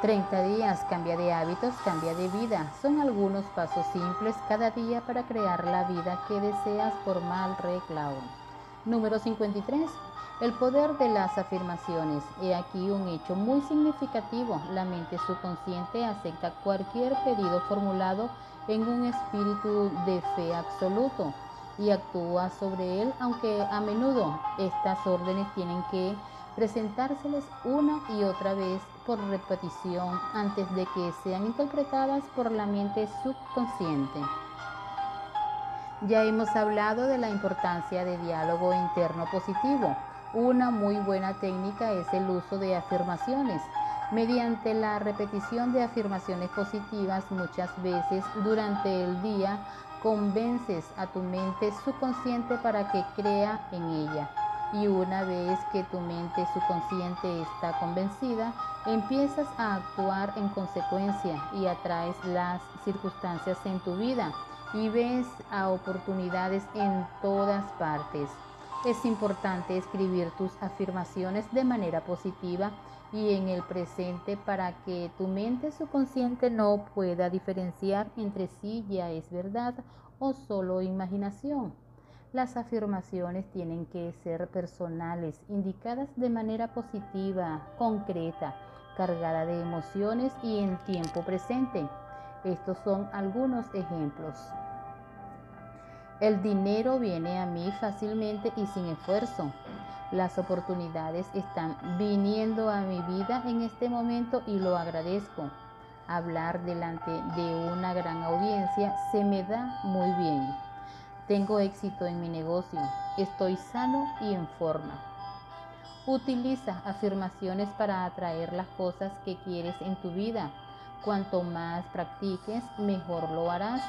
30 días, cambia de hábitos, cambia de vida. Son algunos pasos simples cada día para crear la vida que deseas por Mal Cloud. Número 53. El poder de las afirmaciones. He aquí un hecho muy significativo. La mente subconsciente acepta cualquier pedido formulado en un espíritu de fe absoluto y actúa sobre él, aunque a menudo estas órdenes tienen que presentárseles una y otra vez por repetición antes de que sean interpretadas por la mente subconsciente. Ya hemos hablado de la importancia de diálogo interno positivo. Una muy buena técnica es el uso de afirmaciones. Mediante la repetición de afirmaciones positivas muchas veces durante el día, convences a tu mente subconsciente para que crea en ella y una vez que tu mente subconsciente está convencida, empiezas a actuar en consecuencia y atraes las circunstancias en tu vida y ves a oportunidades en todas partes. Es importante escribir tus afirmaciones de manera positiva y en el presente para que tu mente subconsciente no pueda diferenciar entre si ya es verdad o solo imaginación. Las afirmaciones tienen que ser personales, indicadas de manera positiva, concreta, cargada de emociones y en tiempo presente. Estos son algunos ejemplos. El dinero viene a mí fácilmente y sin esfuerzo. Las oportunidades están viniendo a mi vida en este momento y lo agradezco. Hablar delante de una gran audiencia se me da muy bien. Tengo éxito en mi negocio. Estoy sano y en forma. Utiliza afirmaciones para atraer las cosas que quieres en tu vida. Cuanto más practiques, mejor lo harás.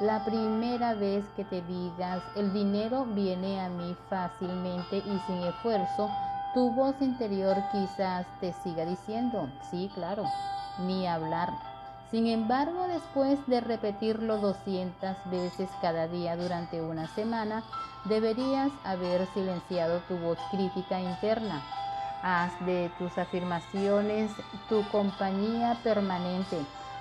La primera vez que te digas, el dinero viene a mí fácilmente y sin esfuerzo, tu voz interior quizás te siga diciendo, sí, claro, ni hablar. Sin embargo, después de repetirlo 200 veces cada día durante una semana, deberías haber silenciado tu voz crítica interna. Haz de tus afirmaciones tu compañía permanente.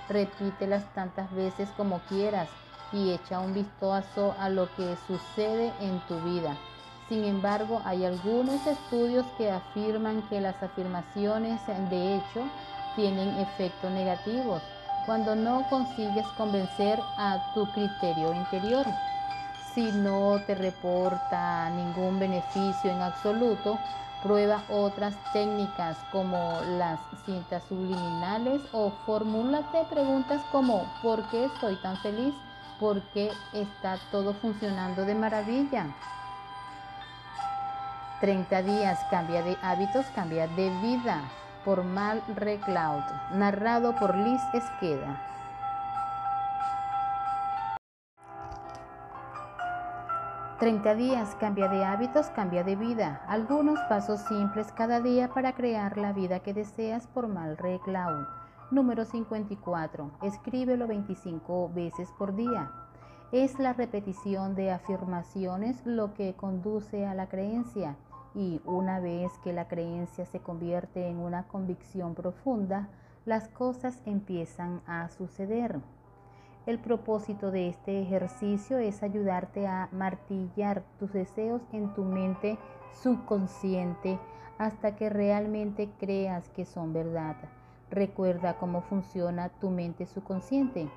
Repítelas tantas veces como quieras y echa un vistazo a lo que sucede en tu vida. Sin embargo, hay algunos estudios que afirman que las afirmaciones de hecho tienen efectos negativos cuando no consigues convencer a tu criterio interior. Si no te reporta ningún beneficio en absoluto, prueba otras técnicas como las cintas subliminales o formúlate preguntas como ¿por qué estoy tan feliz? ¿Por qué está todo funcionando de maravilla? 30 días, cambia de hábitos, cambia de vida por Mal Recloud, narrado por Liz Esqueda. Treinta días, cambia de hábitos, cambia de vida. Algunos pasos simples cada día para crear la vida que deseas por Mal Recloud. Número 54. Escríbelo 25 veces por día. Es la repetición de afirmaciones lo que conduce a la creencia y una vez que la creencia se convierte en una convicción profunda, las cosas empiezan a suceder. El propósito de este ejercicio es ayudarte a martillar tus deseos en tu mente subconsciente hasta que realmente creas que son verdad. Recuerda cómo funciona tu mente subconsciente.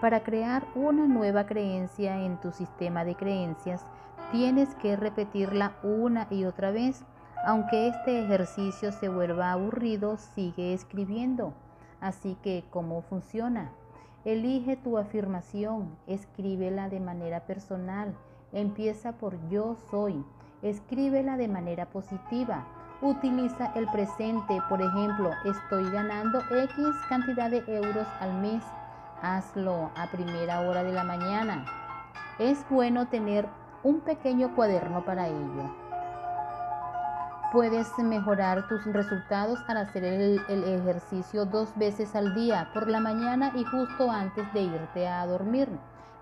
Para crear una nueva creencia en tu sistema de creencias, Tienes que repetirla una y otra vez. Aunque este ejercicio se vuelva aburrido, sigue escribiendo. Así que, ¿cómo funciona? Elige tu afirmación, escríbela de manera personal. Empieza por yo soy. Escríbela de manera positiva. Utiliza el presente, por ejemplo, estoy ganando X cantidad de euros al mes. Hazlo a primera hora de la mañana. Es bueno tener un pequeño cuaderno para ello. Puedes mejorar tus resultados al hacer el, ejercicio dos veces al día, por la mañana y justo antes de irte a dormir.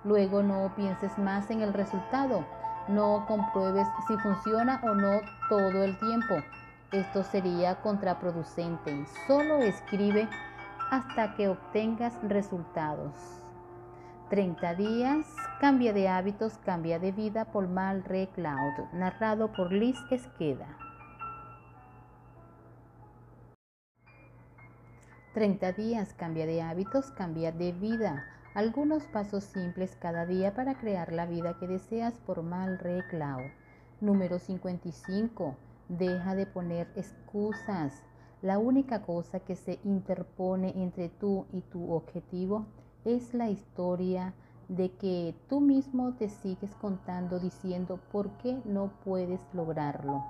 Luego no pienses más en el resultado. No compruebes si funciona o no todo el tiempo. Esto sería contraproducente. Solo escribe hasta que obtengas resultados. 30 días, cambia de hábitos, cambia de vida por Mal Re Cloud, narrado por Liz Esqueda. 30 días, cambia de hábitos, cambia de vida. Algunos pasos simples cada día para crear la vida que deseas por Mal Re Cloud. Número 55. Deja de poner excusas. La única cosa que se interpone entre tú y tu objetivo es la historia de que tú mismo te sigues contando diciendo por qué no puedes lograrlo.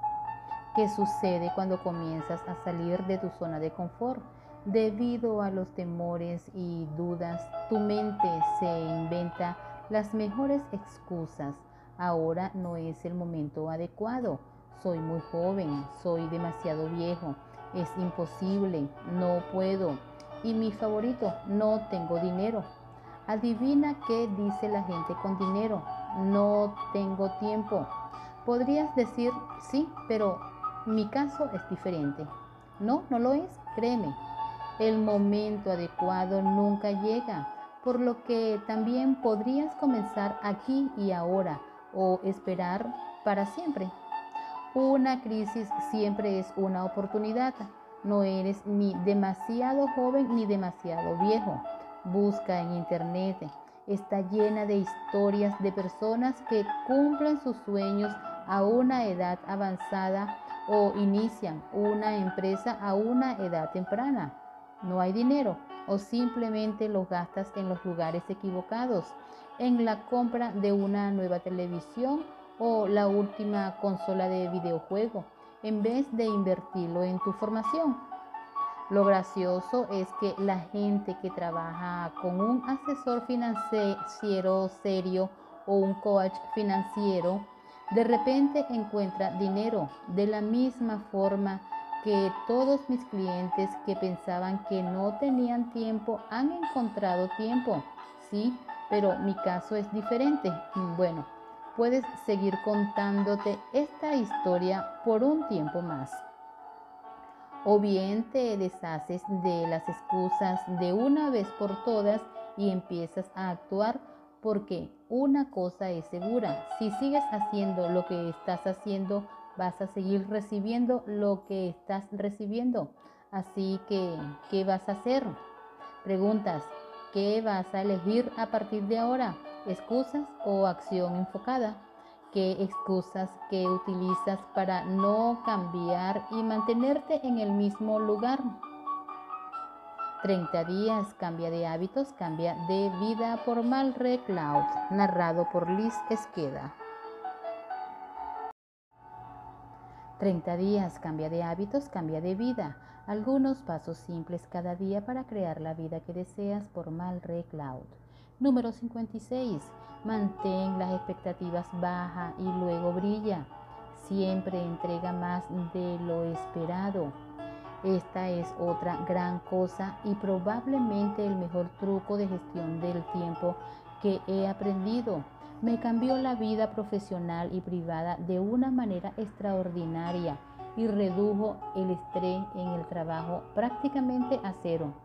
¿Qué sucede cuando comienzas a salir de tu zona de confort? Debido a los temores y dudas, tu mente se inventa las mejores excusas. Ahora no es el momento adecuado. Soy muy joven, soy demasiado viejo, es imposible, no puedo y mi favorito, no tengo dinero. Adivina qué dice la gente con dinero. No tengo tiempo. Podrías decir, sí, pero mi caso es diferente. No, no lo es, créeme. El momento adecuado nunca llega, por lo que también podrías comenzar aquí y ahora o esperar para siempre. Una crisis siempre es una oportunidad. No eres ni demasiado joven ni demasiado viejo. Busca en internet. Está llena de historias de personas que cumplen sus sueños a una edad avanzada o inician una empresa a una edad temprana. No hay dinero o simplemente lo gastas en los lugares equivocados, en la compra de una nueva televisión o la última consola de videojuego en vez de invertirlo en tu formación. Lo gracioso es que la gente que trabaja con un asesor financiero serio o un coach financiero, de repente encuentra dinero de la misma forma que todos mis clientes que pensaban que no tenían tiempo han encontrado tiempo. Sí, pero mi caso es diferente. Bueno, puedes seguir contándote esta historia por un tiempo más. O bien te deshaces de las excusas de una vez por todas y empiezas a actuar porque una cosa es segura, si sigues haciendo lo que estás haciendo, vas a seguir recibiendo lo que estás recibiendo. Así que, ¿qué vas a hacer? Preguntas, ¿qué vas a elegir a partir de ahora? Excusas o acción enfocada. ¿Qué excusas que utilizas para no cambiar y mantenerte en el mismo lugar? 30 días, cambia de hábitos, cambia de vida por Malre Cloud, narrado por Liz Esqueda. 30 días, cambia de hábitos, cambia de vida. Algunos pasos simples cada día para crear la vida que deseas por Malre Cloud. Número 56. Mantén las expectativas bajas y luego brilla. Siempre entrega más de lo esperado. Esta es otra gran cosa y probablemente el mejor truco de gestión del tiempo que he aprendido. Me cambió la vida profesional y privada de una manera extraordinaria y redujo el estrés en el trabajo prácticamente a cero.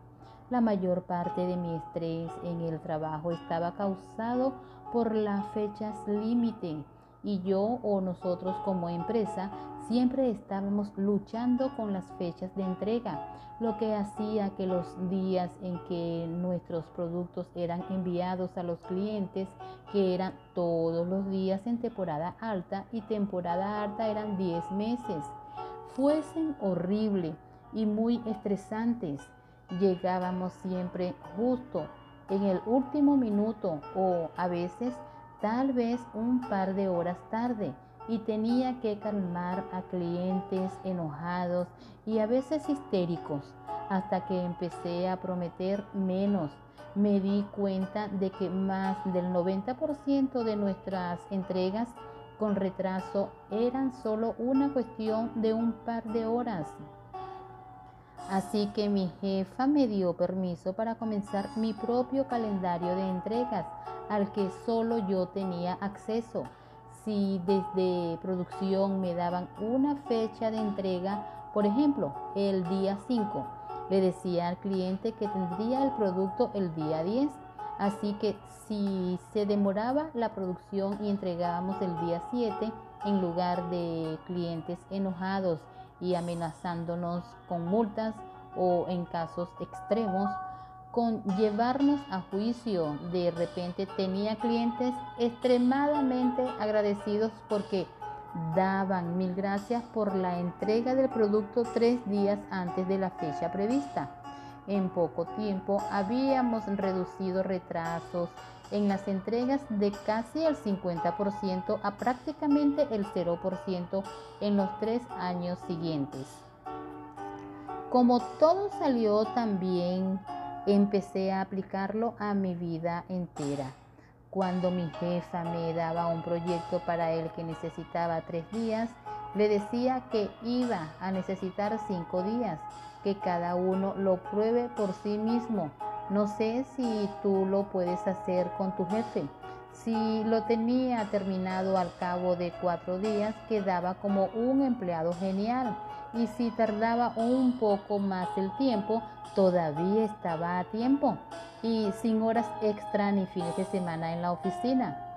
La mayor parte de mi estrés en el trabajo estaba causado por las fechas límite y yo o nosotros como empresa siempre estábamos luchando con las fechas de entrega, lo que hacía que los días en que nuestros productos eran enviados a los clientes, que eran todos los días en temporada alta y temporada alta eran 10 meses, fuesen horribles y muy estresantes llegábamos siempre justo en el último minuto o a veces tal vez un par de horas tarde y tenía que calmar a clientes enojados y a veces histéricos hasta que empecé a prometer menos. Me di cuenta de que más del 90% de nuestras entregas con retraso eran solo una cuestión de un par de horas. Así que mi jefa me dio permiso para comenzar mi propio calendario de entregas al que solo yo tenía acceso. Si desde producción me daban una fecha de entrega, por ejemplo, el día 5, Le decía al cliente que tendría el producto el día 10, así que si se demoraba la producción y entregábamos el día 7, en lugar de clientes enojados y amenazándonos con multas o en casos extremos, con llevarnos a juicio. De repente tenía clientes extremadamente agradecidos porque daban mil gracias por la entrega del producto tres días antes de la fecha prevista. En poco tiempo habíamos reducido retrasos en las entregas de casi el 50% a prácticamente el 0% en los tres años siguientes. Como todo salió tan bien, empecé a aplicarlo a mi vida entera. Cuando mi jefa me daba un proyecto para él que necesitaba tres días, le decía que iba a necesitar cinco días, que cada uno lo pruebe por sí mismo. No sé si tú lo puedes hacer con tu jefe. Si lo tenía terminado al cabo de cuatro días, quedaba como un empleado genial. Y si tardaba un poco más el tiempo, todavía estaba a tiempo y sin horas extra ni fines de semana en la oficina.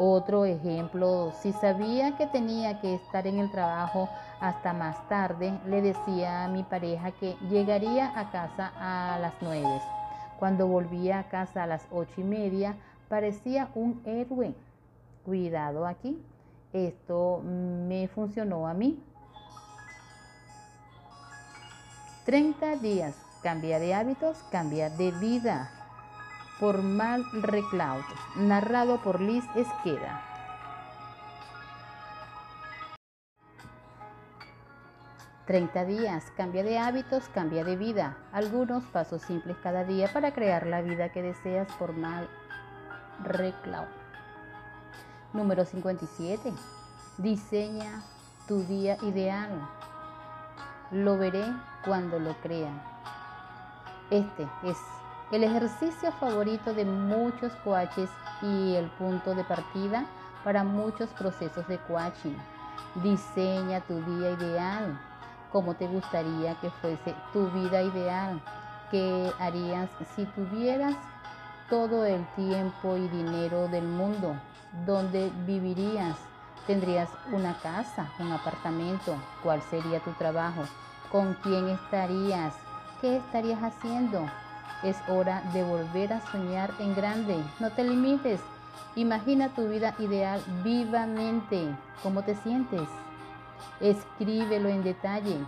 Otro ejemplo, si sabía que tenía que estar en el trabajo hasta más tarde, le decía a mi pareja que llegaría a casa a las nueve. Cuando volvía a casa a las ocho y media, parecía un héroe. Cuidado aquí, esto me funcionó a mí. 30 días, cambia de hábitos, cambia de vida por Mal Reclaud, narrado por Liz Esqueda. Treinta días, cambia de hábitos, cambia de vida. Algunos pasos simples cada día para crear la vida que deseas por Mal Reclaud. Número 57. Diseña tu día ideal. Lo veré cuando lo crea. Este es el ejercicio favorito de muchos coaches y el punto de partida para muchos procesos de coaching. Diseña tu día ideal. ¿Cómo te gustaría que fuese tu vida ideal? ¿Qué harías si tuvieras todo el tiempo y dinero del mundo? ¿Dónde vivirías? ¿Tendrías una casa, un apartamento? ¿Cuál sería tu trabajo? ¿Con quién estarías? ¿Qué estarías haciendo? Es hora de volver a soñar en grande. No te limites. Imagina tu vida ideal vivamente. ¿Cómo te sientes? Escríbelo en detalle.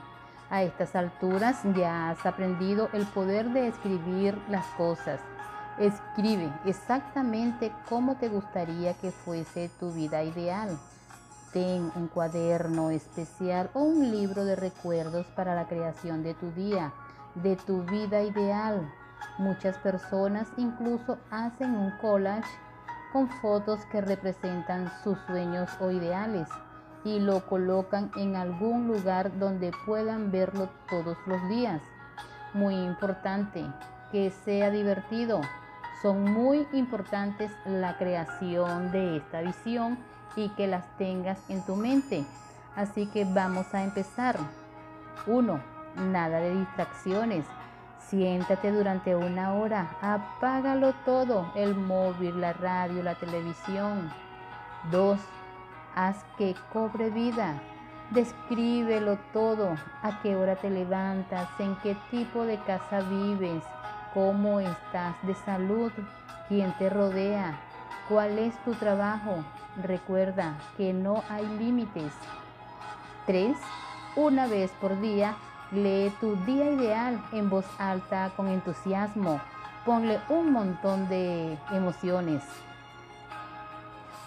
A estas alturas ya has aprendido el poder de escribir las cosas. Escribe exactamente cómo te gustaría que fuese tu vida ideal. Ten un cuaderno especial o un libro de recuerdos para la creación de tu día, de tu vida ideal. Muchas personas incluso hacen un collage con fotos que representan sus sueños o ideales y lo colocan en algún lugar donde puedan verlo todos los días. Muy importante, que sea divertido. Son muy importantes la creación de esta visión y que las tengas en tu mente. Así que vamos a empezar. 1. Nada de distracciones. Siéntate durante una hora, apágalo todo, el móvil, la radio, la televisión. 2. Haz que cobre vida. Descríbelo todo, a qué hora te levantas, en qué tipo de casa vives, cómo estás de salud, quién te rodea, cuál es tu trabajo. Recuerda que no hay límites. 3. Una vez por día, Lee tu día ideal en voz alta con entusiasmo. Ponle un montón de emociones.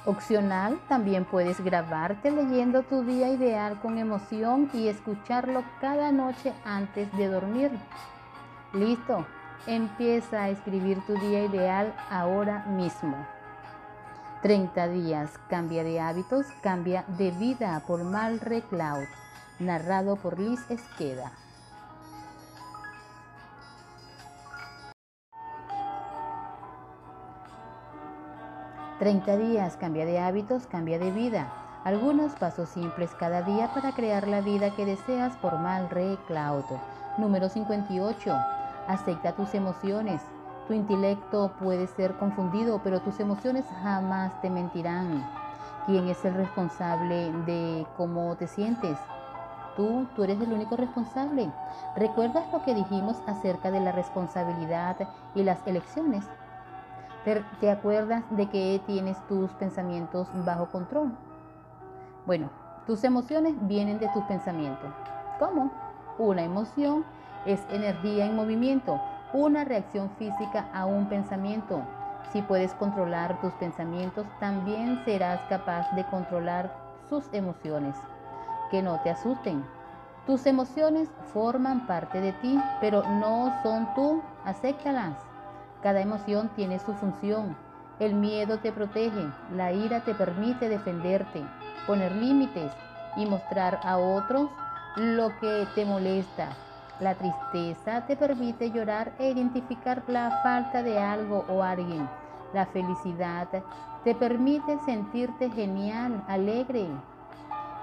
Opcional, también puedes grabarte leyendo tu día ideal con emoción y escucharlo cada noche antes de dormir. Listo, empieza a escribir tu día ideal ahora mismo. 30 días, cambia de hábitos, cambia de vida por Mal Cloud narrado por Liz Esqueda. Treinta días, cambia de hábitos, cambia de vida. Algunos pasos simples cada día para crear la vida que deseas por Mal Rey Cloud. Número 58. Acepta tus emociones. Tu intelecto puede ser confundido, pero tus emociones jamás te mentirán. ¿Quién es el responsable de cómo te sientes? Tú, tú eres el único responsable. ¿Recuerdas lo que dijimos acerca de la responsabilidad y las elecciones? ¿Te, acuerdas de que tienes tus pensamientos bajo control? Bueno, tus emociones vienen de tus pensamientos. ¿Cómo? Una emoción es energía en movimiento, una reacción física a un pensamiento. Si puedes controlar tus pensamientos, también serás capaz de controlar sus emociones. Que no te asusten. Tus emociones forman parte de ti, pero no son tú. Acéptalas. Cada emoción tiene su función. El miedo te protege, la ira te permite defenderte, poner límites y mostrar a otros lo que te molesta. La tristeza te permite llorar e identificar la falta de algo o alguien. La felicidad te permite sentirte genial, alegre.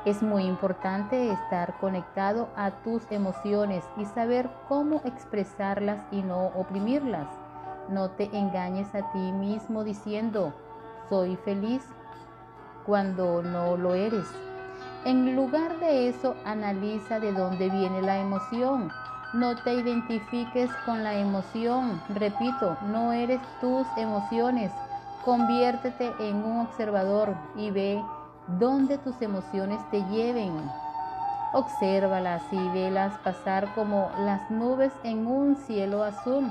Es muy importante estar conectado a tus emociones y saber cómo expresarlas y no oprimirlas. No te engañes a ti mismo diciendo, soy feliz cuando no lo eres. En lugar de eso, analiza de dónde viene la emoción no te identifiques con la emoción. Repito, no eres tus emociones. Conviértete en un observador y ve dónde tus emociones te lleven. Obsérvalas y velas pasar como las nubes en un cielo azul.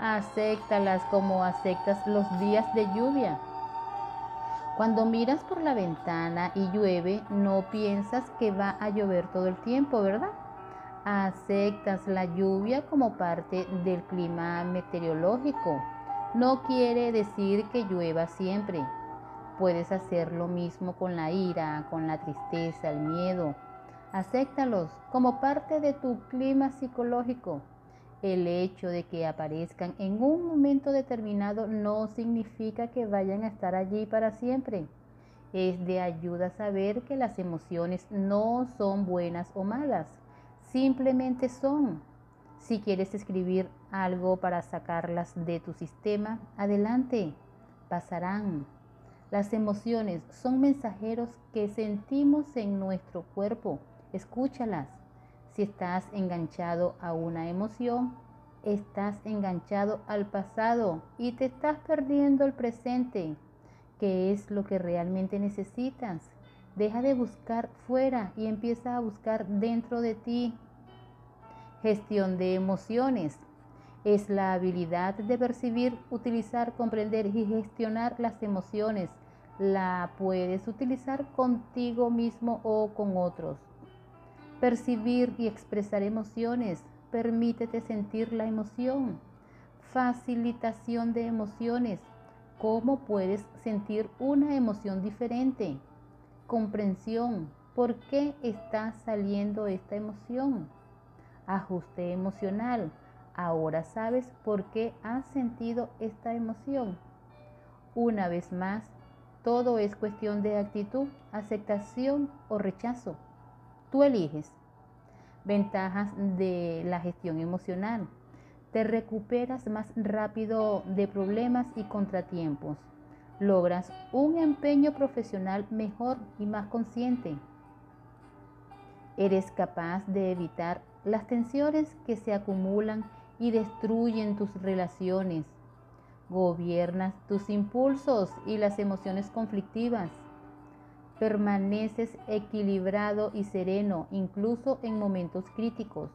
Acéptalas como aceptas los días de lluvia. Cuando miras por la ventana y llueve, no piensas que va a llover todo el tiempo, ¿verdad? aceptas la lluvia como parte del clima meteorológico. No quiere decir que llueva siempre. Puedes hacer lo mismo con la ira, con la tristeza, el miedo. Acéptalos como parte de tu clima psicológico. El hecho de que aparezcan en un momento determinado no significa que vayan a estar allí para siempre. Es de ayuda saber que las emociones no son buenas o malas Simplemente son. Si quieres escribir algo para sacarlas de tu sistema, adelante, pasarán. Las emociones son mensajeros que sentimos en nuestro cuerpo. Escúchalas. Si estás enganchado a una emoción, estás enganchado al pasado y te estás perdiendo el presente, que es lo que realmente necesitas. Deja de buscar fuera y empieza a buscar dentro de ti. Gestión de emociones. Es la habilidad de percibir, utilizar, comprender y gestionar las emociones. La puedes utilizar contigo mismo o con otros. Percibir y expresar emociones. Permítete sentir la emoción. Facilitación de emociones. ¿Cómo puedes sentir una emoción diferente? comprensión. ¿Por qué está saliendo esta emoción? Ajuste emocional. Ahora sabes por qué has sentido esta emoción. Una vez más, todo es cuestión de actitud, aceptación o rechazo. Tú eliges. Ventajas de la gestión emocional. Te recuperas más rápido de problemas y contratiempos logras un empeño profesional mejor y más consciente. Eres capaz de evitar las tensiones que se acumulan y destruyen tus relaciones. Gobiernas tus impulsos y las emociones conflictivas. Permaneces equilibrado y sereno incluso en momentos críticos.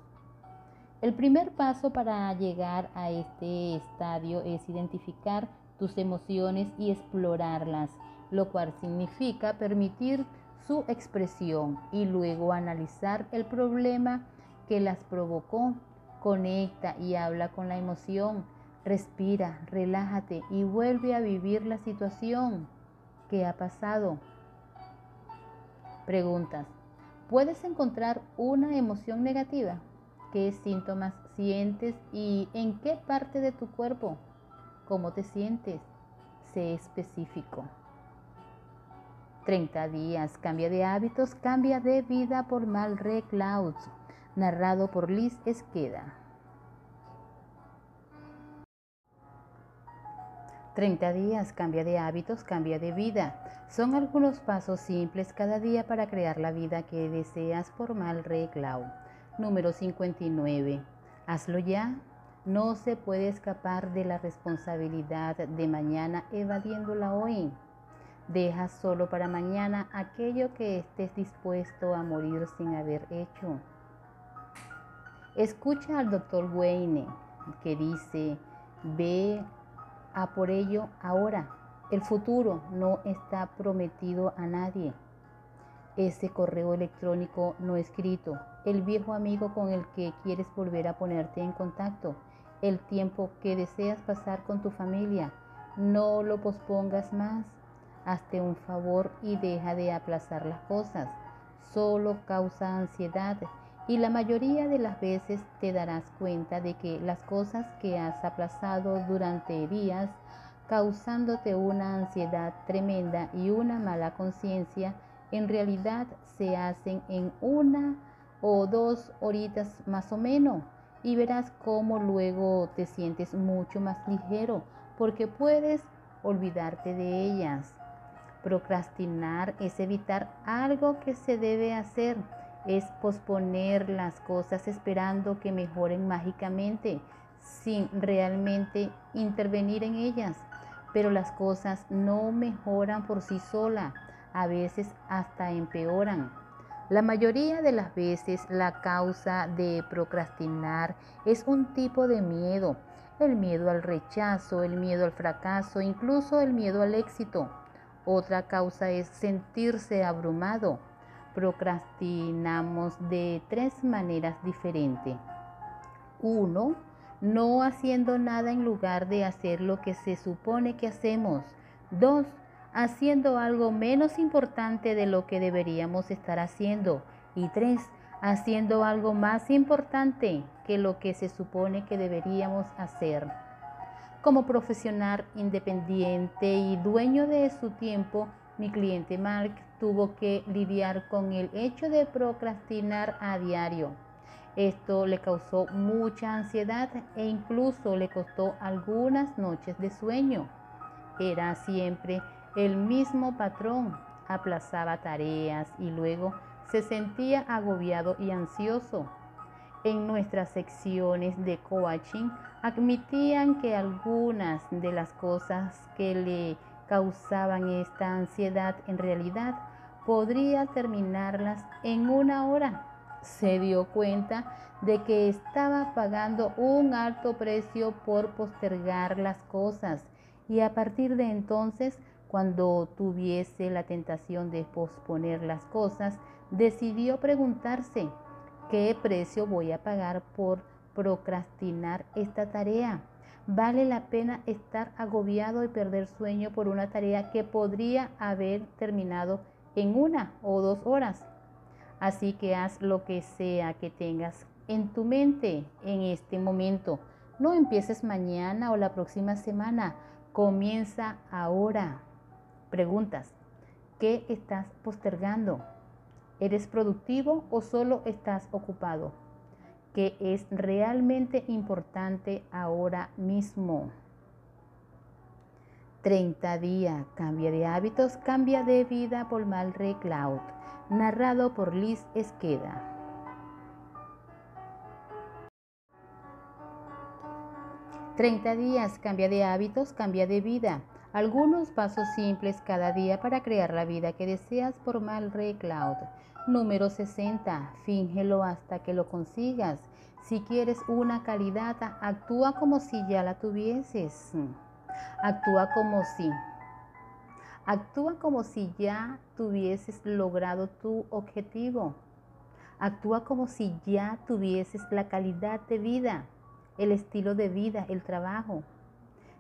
El primer paso para llegar a este estadio es identificar tus emociones y explorarlas, lo cual significa permitir su expresión y luego analizar el problema que las provocó. Conecta y habla con la emoción. Respira, relájate y vuelve a vivir la situación que ha pasado. Preguntas. ¿Puedes encontrar una emoción negativa? ¿Qué síntomas sientes y en qué parte de tu cuerpo? ¿Cómo te sientes? Sé específico. 30 días. Cambia de hábitos, cambia de vida por Malre Clouds. narrado por Liz Esqueda. 30 días, cambia de hábitos, cambia de vida. Son algunos pasos simples cada día para crear la vida que deseas por Mal Clau. Número 59. Hazlo ya. No se puede escapar de la responsabilidad de mañana evadiéndola hoy. Deja solo para mañana aquello que estés dispuesto a morir sin haber hecho. Escucha al doctor Wayne que dice, ve a por ello ahora. El futuro no está prometido a nadie. Ese correo electrónico no escrito, el viejo amigo con el que quieres volver a ponerte en contacto, el tiempo que deseas pasar con tu familia, no lo pospongas más. Hazte un favor y deja de aplazar las cosas. Solo causa ansiedad y la mayoría de las veces te darás cuenta de que las cosas que has aplazado durante días, causándote una ansiedad tremenda y una mala conciencia, en realidad se hacen en una o dos horitas más o menos y verás cómo luego te sientes mucho más ligero porque puedes olvidarte de ellas. Procrastinar es evitar algo que se debe hacer es posponer las cosas esperando que mejoren mágicamente sin realmente intervenir en ellas. Pero las cosas no mejoran por sí solas, a veces hasta empeoran. La mayoría de las veces la causa de procrastinar es un tipo de miedo, el miedo al rechazo, el miedo al fracaso, incluso el miedo al éxito. Otra causa es sentirse abrumado procrastinamos de tres maneras diferentes. Uno, no haciendo nada en lugar de hacer lo que se supone que hacemos. Dos, haciendo algo menos importante de lo que deberíamos estar haciendo. Y tres, haciendo algo más importante que lo que se supone que deberíamos hacer. Como profesional independiente y dueño de su tiempo, mi cliente Mark tuvo que lidiar con el hecho de procrastinar a diario. Esto le causó mucha ansiedad e incluso le costó algunas noches de sueño. Era siempre el mismo patrón, aplazaba tareas y luego se sentía agobiado y ansioso. En nuestras secciones de coaching admitían que algunas de las cosas que le causaban esta ansiedad en realidad podría terminarlas en una hora. Se dio cuenta de que estaba pagando un alto precio por postergar las cosas y a partir de entonces, cuando tuviese la tentación de posponer las cosas, decidió preguntarse, ¿qué precio voy a pagar por procrastinar esta tarea? ¿Vale la pena estar agobiado y perder sueño por una tarea que podría haber terminado en una o dos horas. Así que haz lo que sea que tengas en tu mente en este momento. No empieces mañana o la próxima semana. Comienza ahora. Preguntas. ¿Qué estás postergando? ¿Eres productivo o solo estás ocupado? ¿Qué es realmente importante ahora mismo? 30 días, cambia de hábitos, cambia de vida por Malre Cloud, narrado por Liz Esqueda. Treinta días, cambia de hábitos, cambia de vida. Algunos pasos simples cada día para crear la vida que deseas por Malre Cloud. Número 60. Fíngelo hasta que lo consigas. Si quieres una calidad, actúa como si ya la tuvieses. Actúa como si. Actúa como si ya tuvieses logrado tu objetivo. Actúa como si ya tuvieses la calidad de vida, el estilo de vida, el trabajo.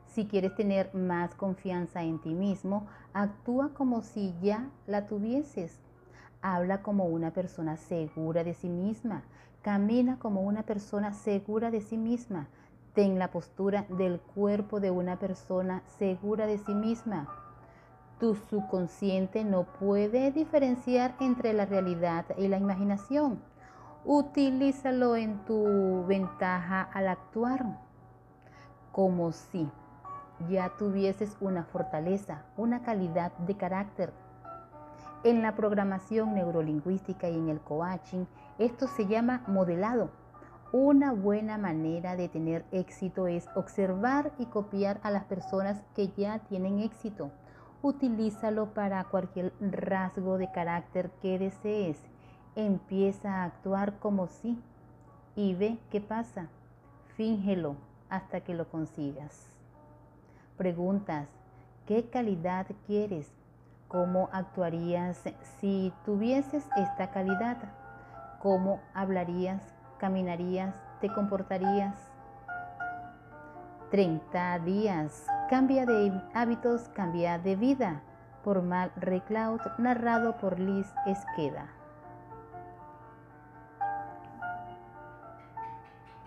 Si quieres tener más confianza en ti mismo, actúa como si ya la tuvieses. Habla como una persona segura de sí misma. Camina como una persona segura de sí misma. Ten la postura del cuerpo de una persona segura de sí misma. Tu subconsciente no puede diferenciar entre la realidad y la imaginación. Utilízalo en tu ventaja al actuar, como si ya tuvieses una fortaleza, una calidad de carácter. En la programación neurolingüística y en el coaching, esto se llama modelado. Una buena manera de tener éxito es observar y copiar a las personas que ya tienen éxito. Utilízalo para cualquier rasgo de carácter que desees. Empieza a actuar como si y ve qué pasa. Fíngelo hasta que lo consigas. Preguntas, ¿qué calidad quieres? ¿Cómo actuarías si tuvieses esta calidad? ¿Cómo hablarías, caminarías, te comportarías? 30 días. Cambia de hábitos, cambia de vida. Por Mal Recloud, narrado por Liz Esqueda.